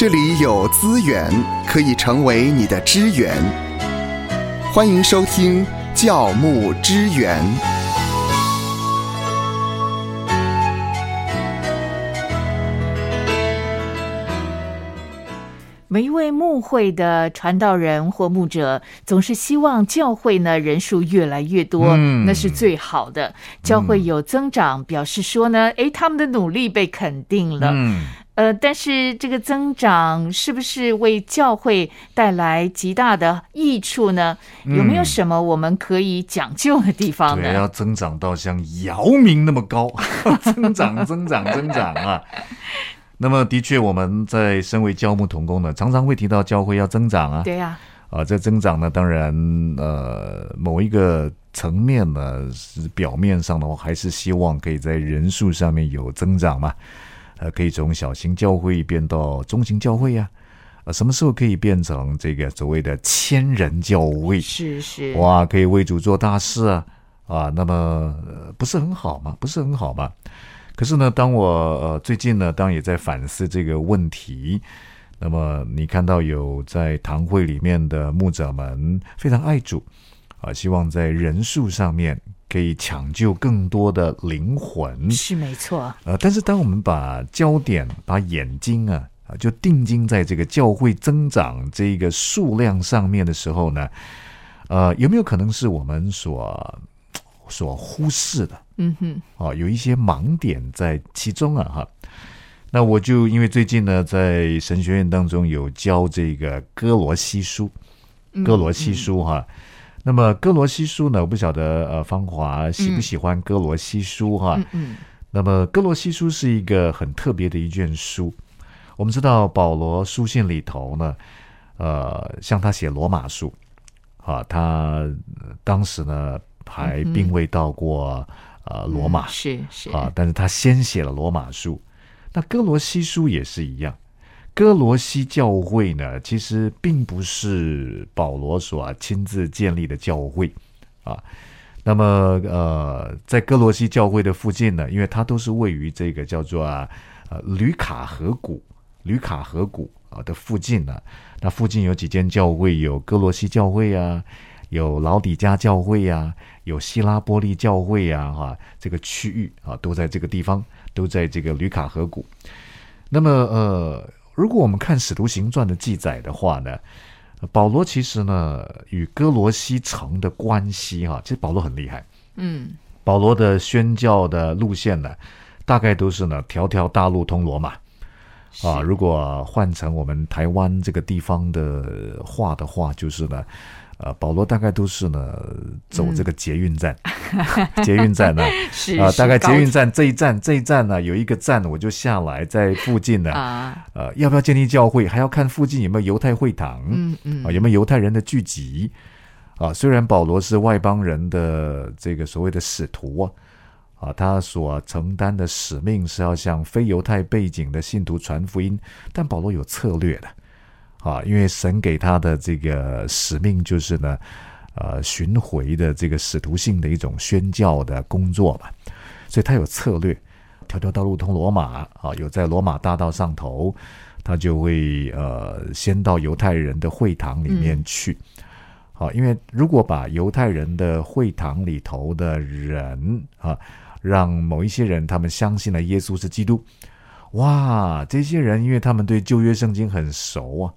这里有资源可以成为你的支援。欢迎收听教牧支援。每一位牧会的传道人或牧者，总是希望教会呢人数越来越多，嗯那是最好的。教会有增长，表示说呢，诶，他们的努力被肯定了。嗯，呃，但是这个增长是不是为教会带来极大的益处呢？有没有什么我们可以讲究的地方嗯对，要增长到像姚明那么高，增长，增长，增长啊！那么，的确，我们在身为教牧同工呢，常常会提到教会要增长啊。对呀、啊，这增长呢，当然，呃，某一个层面呢，是表面上的话，还是希望可以在人数上面有增长嘛。呃，可以从小型教会变到中型教会呀、啊。什么时候可以变成这个所谓的千人教会？是是，哇，可以为主做大事啊啊！那么、呃、不是很好吗？不是很好吗？可是呢，当我呃最近呢，当然也在反思这个问题。那么你看到有在堂会里面的牧者们非常爱主啊，希望在人数上面可以抢救更多的灵魂。是没错，呃，但是当我们把焦点、把眼睛啊啊，就定睛在这个教会增长这个数量上面的时候呢，呃，有没有可能是我们所所忽视的？嗯哼，哦，有一些盲点在其中啊，哈。那我就因为最近呢，在神学院当中有教这个哥罗西书，哥罗西书哈。那么哥罗西书呢，我不晓得呃芳华喜不喜欢哥罗西书哈。嗯嗯，那么哥罗西书是一个很特别的一卷书。我们知道保罗书信里头呢，呃，像他写罗马书，啊，他呃当时呢还并未到过、呃罗马，是是啊，但是他先写了罗马书。那哥罗西书也是一样，哥罗西教会呢，其实并不是保罗所亲自建立的教会啊。那么呃，在哥罗西教会的附近呢，因为它都是位于这个叫做啊呃吕卡河谷、吕卡河谷啊的附近呢。那附近有几间教会，有哥罗西教会啊，有老底加教会啊、有希拉波利教会啊、哈、这个区域啊，都在这个地方，都在这个吕卡河谷。那么，呃，如果我们看《使徒行传》的记载的话呢，保罗其实呢与哥罗西城的关系哈、其实保罗很厉害。嗯保罗的宣教的路线呢，大概都是呢条条大路通罗马啊。如果换成我们台湾这个地方的话的话，就是呢，呃，保罗大概都是呢走这个捷运站，捷运站 呢啊，大概捷运站这一站这一站呢有一个站我就下来，在附近呢，啊，呃，要不要建立教会，还要看附近有没有犹太会堂，嗯嗯。啊，有没有犹太人的聚集。啊？虽然保罗是外邦人的这个所谓的使徒啊，啊，他所承担的使命是要向非犹太背景的信徒传福音，但保罗有策略的啊，因为神给他的这个使命就是呢，呃，巡回的这个使徒性的一种宣教的工作嘛，所以他有策略。条条道路通罗马啊，有在罗马大道上头，他就会呃先到犹太人的会堂里面去。好、因为如果把犹太人的会堂里头的人啊，让某一些人他们相信了耶稣是基督，哇，这些人因为他们对旧约圣经很熟啊，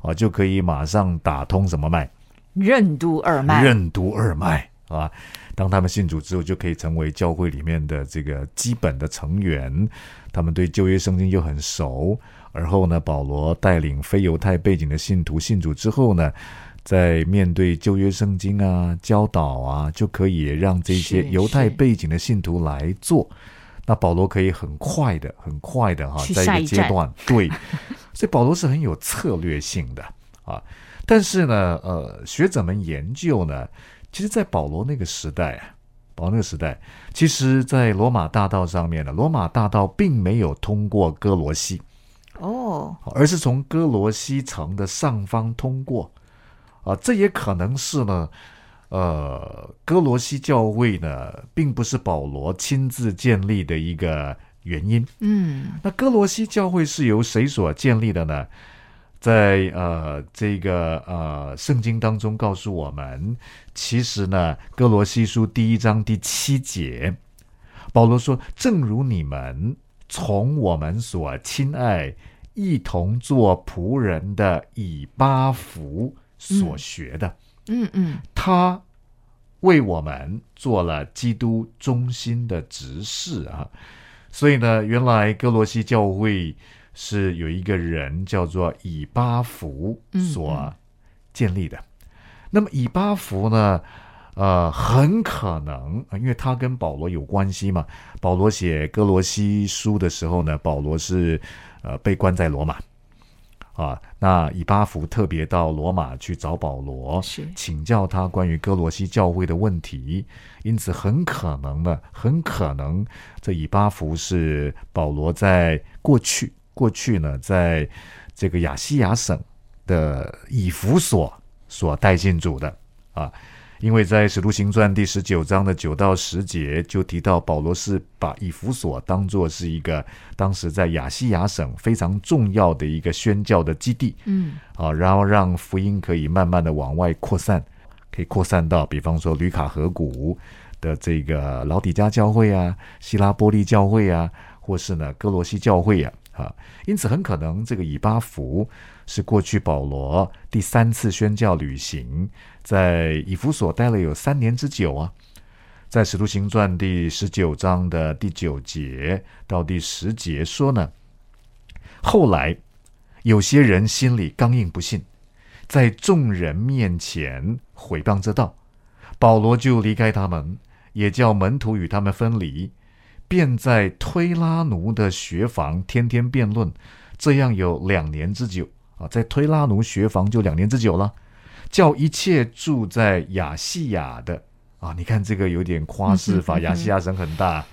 啊，就可以马上打通什么脉？任督二脉，任督二脉啊。当他们信主之后，就可以成为教会里面的这个基本的成员。他们对旧约圣经又很熟，而后呢，保罗带领非犹太背景的信徒信主之后呢，在面对旧约圣经啊教导啊，就可以让这些犹太背景的信徒来做。那保罗可以很快的、很快的哈，去在一个阶段，对，所以保罗是很有策略性的啊。但是呢，呃，学者们研究呢，其实，在保罗那个时代啊，保罗那个时代，其实，在罗马大道上面呢，罗马大道并没有通过哥罗西，哦，而是从哥罗西城的上方通过。啊，这也可能是呢，呃，哥罗西教会呢，并不是保罗亲自建立的一个原因。嗯那哥罗西教会是由谁所建立的呢？在呃这个呃圣经当中告诉我们，其实呢，哥罗西书第一章第七节，保罗说：“正如你们从我们所亲爱、一同做仆人的以巴弗所学的，嗯嗯他为我们做了基督中心的执事啊。所以呢，原来哥罗西教会是有一个人叫做以巴弗所建立的。那么以巴弗呢，呃，很可能，呃因为他跟保罗有关系嘛。保罗写哥罗西书的时候呢，保罗是呃被关在罗马。啊，那以巴弗特别到罗马去找保罗，是请教他关于哥罗西教会的问题，因此很可能呢，很可能这以巴弗是保罗在过去过去呢，在这个亚细亚省的以弗所所带进主的啊。因为在《使徒行传》第十九章的九到十节就提到，保罗是把以弗所当作是一个当时在亚细亚省非常重要的一个宣教的基地，嗯。啊，然后让福音可以慢慢的往外扩散，可以扩散到比方说吕卡河谷的这个老底加教会啊、希拉波利教会啊，或是呢哥罗西教会啊，啊，因此很可能这个以巴弗是过去保罗第三次宣教旅行，在以弗所待了有三年之久啊。在《使徒行传》第十九章的第九节到第十节说呢，后来有些人心里刚硬不信，在众人面前毁谤这道，保罗就离开他们，也叫门徒与他们分离，便在推拉奴的学房天天辩论，这样有两年之久啊，在推拉奴学房就两年之久了，叫一切住在亚细亚的。啊，你看这个有点夸饰法，亚细亚省很大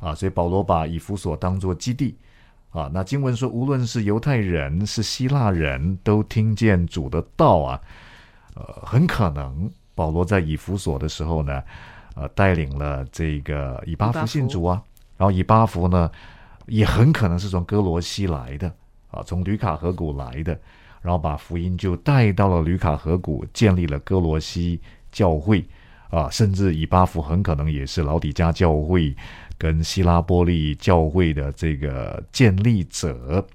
啊，所以保罗把以弗所当做基地。啊，那经文说，无论是犹太人是希腊人都听见主的道啊，呃，很可能保罗在以弗所的时候呢，呃，带领了这个以巴弗信主啊，然后以巴弗呢，也很可能是从哥罗西来的啊，从吕卡河谷来的，然后把福音就带到了吕卡河谷，建立了哥罗西教会啊，甚至以巴弗很可能也是老底加教会。跟希拉波利教会的这个建立者，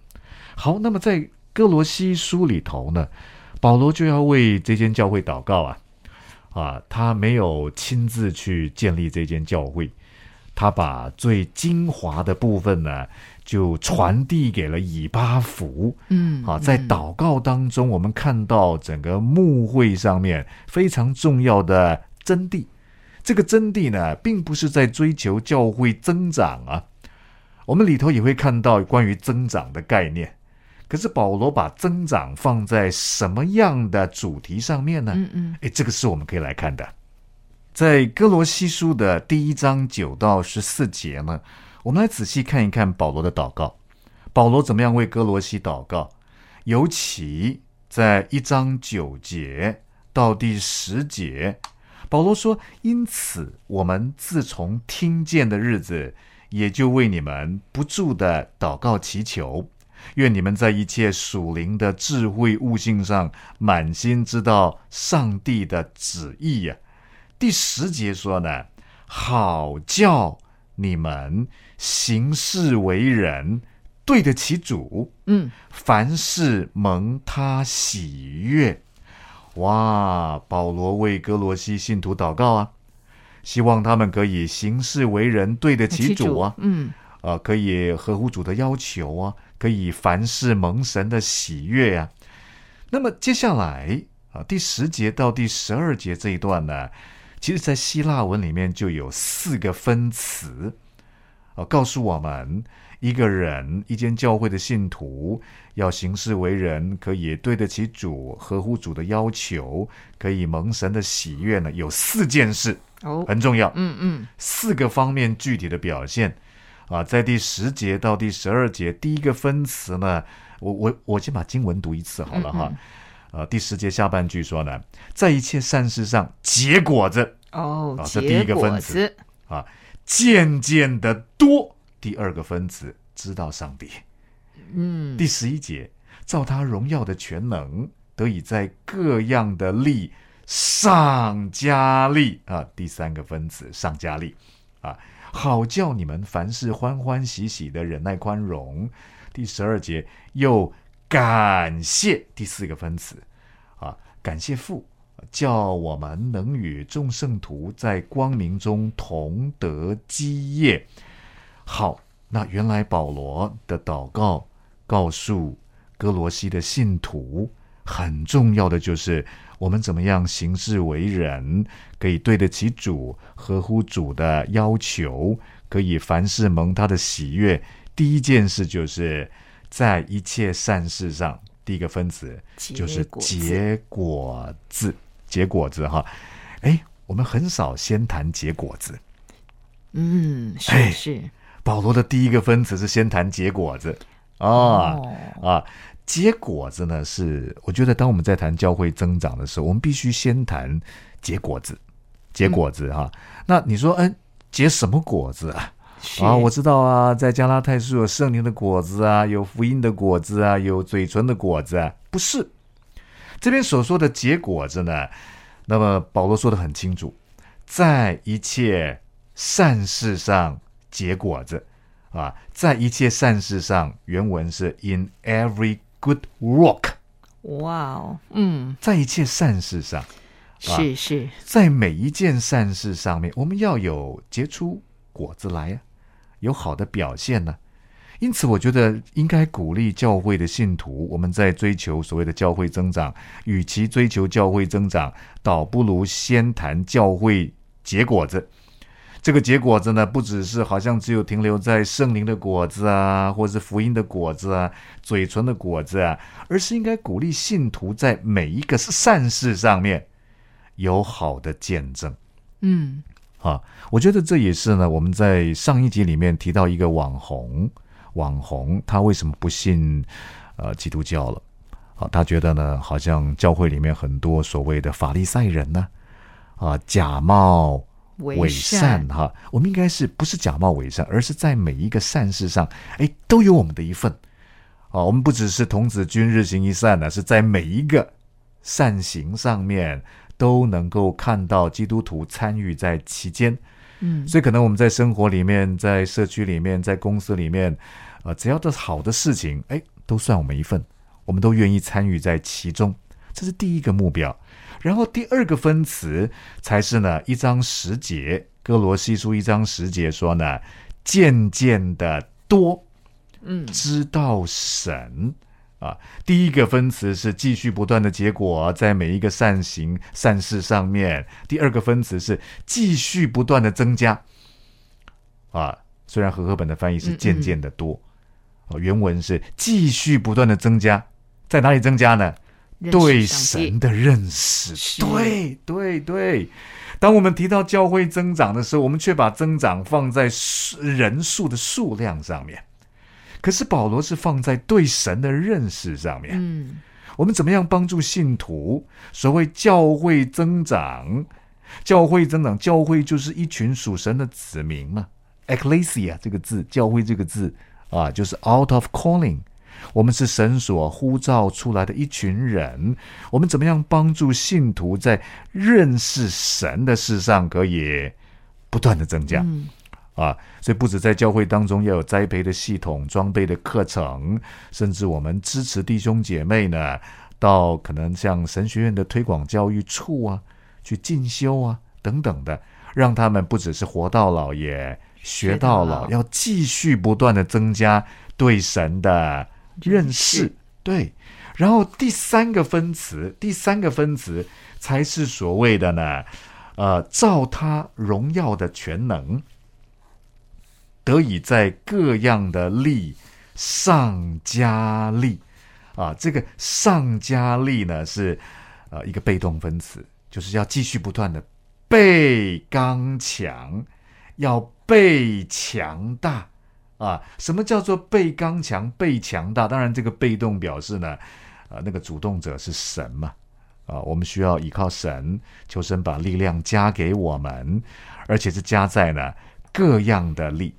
好，那么在哥罗西书里头呢，保罗就要为这间教会祷告啊，啊，他没有亲自去建立这间教会，他把最精华的部分呢，就传递给了以巴弗，嗯啊，在祷告当中，我们看到整个牧会上面非常重要的真谛。这个真谛呢，并不是在追求教会增长啊，我们里头也会看到关于增长的概念。可是保罗把增长放在什么样的主题上面呢？嗯嗯诶，这个是我们可以来看的。在哥罗西书的第一章九到十四节呢，我们来仔细看一看保罗的祷告。保罗怎么样为哥罗西祷告？尤其在一章九节到第十节。保罗说：“因此，我们自从听见的日子，也就为你们不住的祷告祈求，愿你们在一切属灵的智慧悟性上，满心知道上帝的旨意呀。”第十节说呢：“好叫你们行事为人对得起主，嗯，凡事蒙他喜悦。”哇！保罗为哥罗西信徒祷告啊，希望他们可以行事为人对得起主啊，嗯。啊，可以合乎主的要求啊，可以凡事蒙神的喜悦呀、那么接下来啊，第十节到第十二节这一段呢，其实在希腊文里面就有四个分词啊，告诉我们一个人、一间教会的信徒要行事为人，可以对得起主，合乎主的要求，可以蒙神的喜悦呢，有四件事哦，很重要。嗯嗯四个方面具体的表现啊，在第十节到第十二节，第一个分词呢，我我我先把经文读一次好了哈。呃，第十节下半句说呢，在一切善事上结果子哦啊，这第一个分词子，啊，渐渐的多第二个分子知道上帝。嗯，第十一节，照他荣耀的全能，得以在各样的力上加力啊。第三个分子上加力啊，好叫你们凡事欢欢喜喜的忍耐宽容。第十二节又感谢第四个分子啊，感谢父。叫我们能与众圣徒在光明中同得基业。好，那原来保罗的祷告告诉哥罗西的信徒，很重要的就是我们怎么样行事为人，可以对得起主，合乎主的要求，可以凡事蒙他的喜悦。第一件事就是在一切善事上，第一个分子就是结果子。结果子哈，哎，我们很少先谈结果子。嗯，是是。保罗的第一个分词是先谈结果子啊啊，结果子呢是我觉得当我们在谈教会增长的时候，我们必须先谈结果子，结果子哈。那你说，嗯，结什么果子啊？啊，我知道啊，在加拉太书有圣灵的果子啊，有福音的果子啊，有嘴唇的果子啊，不是。这边所说的结果子呢，那么保罗说的很清楚，在一切善事上结果子啊，在一切善事上，原文是 in every good work。哇哦，嗯，在一切善事上，是是，在每一件善事上面，我们要有结出果子来呀，有好的表现呢。因此，我觉得应该鼓励教会的信徒，我们在追求所谓的教会增长，与其追求教会增长，倒不如先谈教会结果子。这个结果子呢，不只是好像只有停留在圣灵的果子啊，或是福音的果子啊，嘴唇的果子啊，而是应该鼓励信徒在每一个善事上面有好的见证。嗯，啊，我觉得这也是呢，我们在上一集里面提到一个网红。网红他为什么不信呃基督教了？啊，他觉得呢，好像教会里面很多所谓的法利赛人呢，啊，假冒伪善哈。我们应该是不是假冒伪善，而是在每一个善事上，哎，都有我们的一份。啊，我们不只是童子军日行一善呢，是在每一个善行上面都能够看到基督徒参与在其间。嗯，所以可能我们在生活里面，在社区里面，在公司里面，啊，只要是好的事情，哎，都算我们一份，我们都愿意参与在其中，这是第一个目标。然后第二个分词才是呢，一章十节，哥罗西书一章十节说呢，渐渐的多，嗯，知道神。啊，第一个分词是继续不断的结果，在每一个善行善事上面；第二个分词是继续不断的增加。啊，虽然和合本的翻译是渐渐的多，哦，原文是继续不断的增加，在哪里增加呢？对神的认识。对对对，当我们提到教会增长的时候，我们却把增长放在人数的数量上面。可是保罗是放在对神的认识上面。嗯，我们怎么样帮助信徒？所谓教会增长，教会增长，教会就是一群属神的子民嘛。Ecclesia 这个字，教会这个字啊，就是 out of calling。我们是神所呼召出来的一群人。我们怎么样帮助信徒在认识神的事上可以不断的增加？啊，所以不止在教会当中要有栽培的系统、装备的课程，甚至我们支持弟兄姐妹呢，到可能像神学院的推广教育处啊，去进修啊等等的，让他们不只是活到老也学到老，要继续不断的增加对神的认识。对，然后第三个分词，第三个分词才是所谓的呢，呃，照他荣耀的全能。得以在各样的力上加力，啊，这个上加力呢是呃一个被动分词，就是要继续不断的被刚强，要被强大啊。什么叫做被刚强、被强大？当然，这个被动表示呢，啊，那个主动者是神嘛，啊，我们需要依靠神，求神把力量加给我们，而且是加在呢各样的力。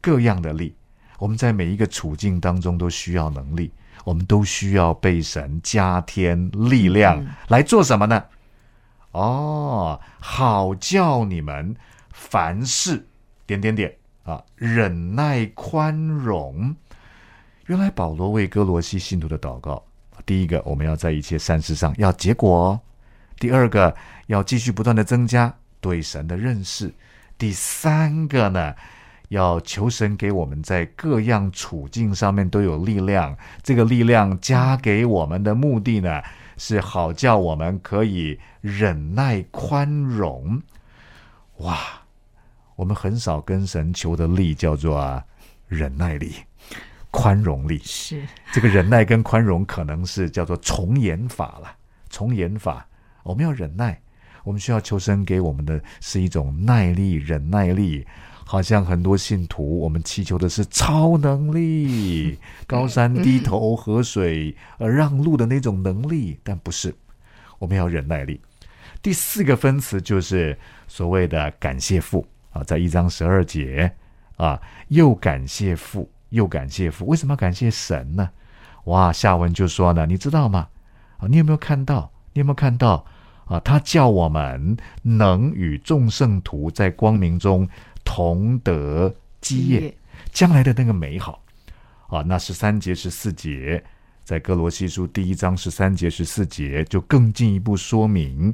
各样的力。我们在每一个处境当中都需要能力，我们都需要被神加添力量来做什么呢？哦，好叫你们凡事点点点啊，忍耐宽容。原来保罗为哥罗西信徒的祷告，第一个，我们要在一切善事上要结果；第二个，要继续不断的增加对神的认识；第三个呢，要求神给我们在各样处境上面都有力量。这个力量加给我们的目的呢？是好叫我们可以忍耐宽容，哇！我们很少跟神求的力叫做忍耐力、宽容力。是这个忍耐跟宽容可能是叫做重演法了。重演法，我们要忍耐，我们需要求神给我们的是一种耐力、忍耐力。好像很多信徒，我们祈求的是超能力，高山低头、河水而让路的那种能力，但不是，我们要忍耐力。第四个分词就是所谓的感谢父啊，在一章十二节啊，又感谢父，又感谢父，为什么要感谢神呢？哇，下文就说呢，你知道吗？啊，你有没有看到？你有没有看到啊？他叫我们能与众圣徒在光明中。同德基业，将来的那个美好啊！那十三节十四节，在哥罗西书第一章十三节十四节，就更进一步说明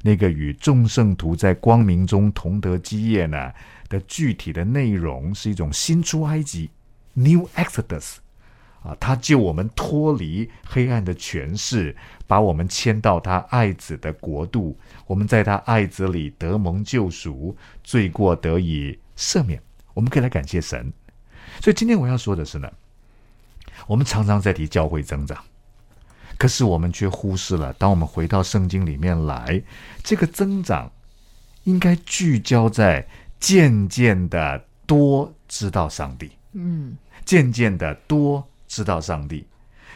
那个与众圣徒在光明中同德基业呢的具体的内容，是一种新出埃及 （New Exodus） 啊！他救我们脱离黑暗的权势，把我们迁到他爱子的国度。我们在他爱子里得蒙救赎，罪过得以赦免。我们可以来感谢神。所以今天我要说的是呢，我们常常在提教会增长，可是我们却忽视了，当我们回到圣经里面来，这个增长应该聚焦在渐渐的多知道上帝。嗯，渐渐的多知道上帝，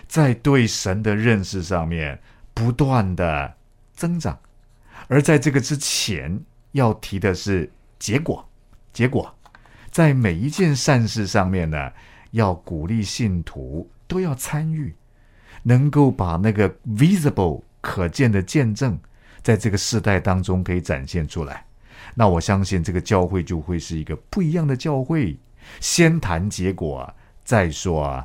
在对神的认识上面不断的增长。而在这个之前，要提的是结果。结果，在每一件善事上面呢，要鼓励信徒都要参与，能够把那个 visible 可见的见证，在这个世代当中可以展现出来。那我相信这个教会就会是一个不一样的教会。先谈结果，再说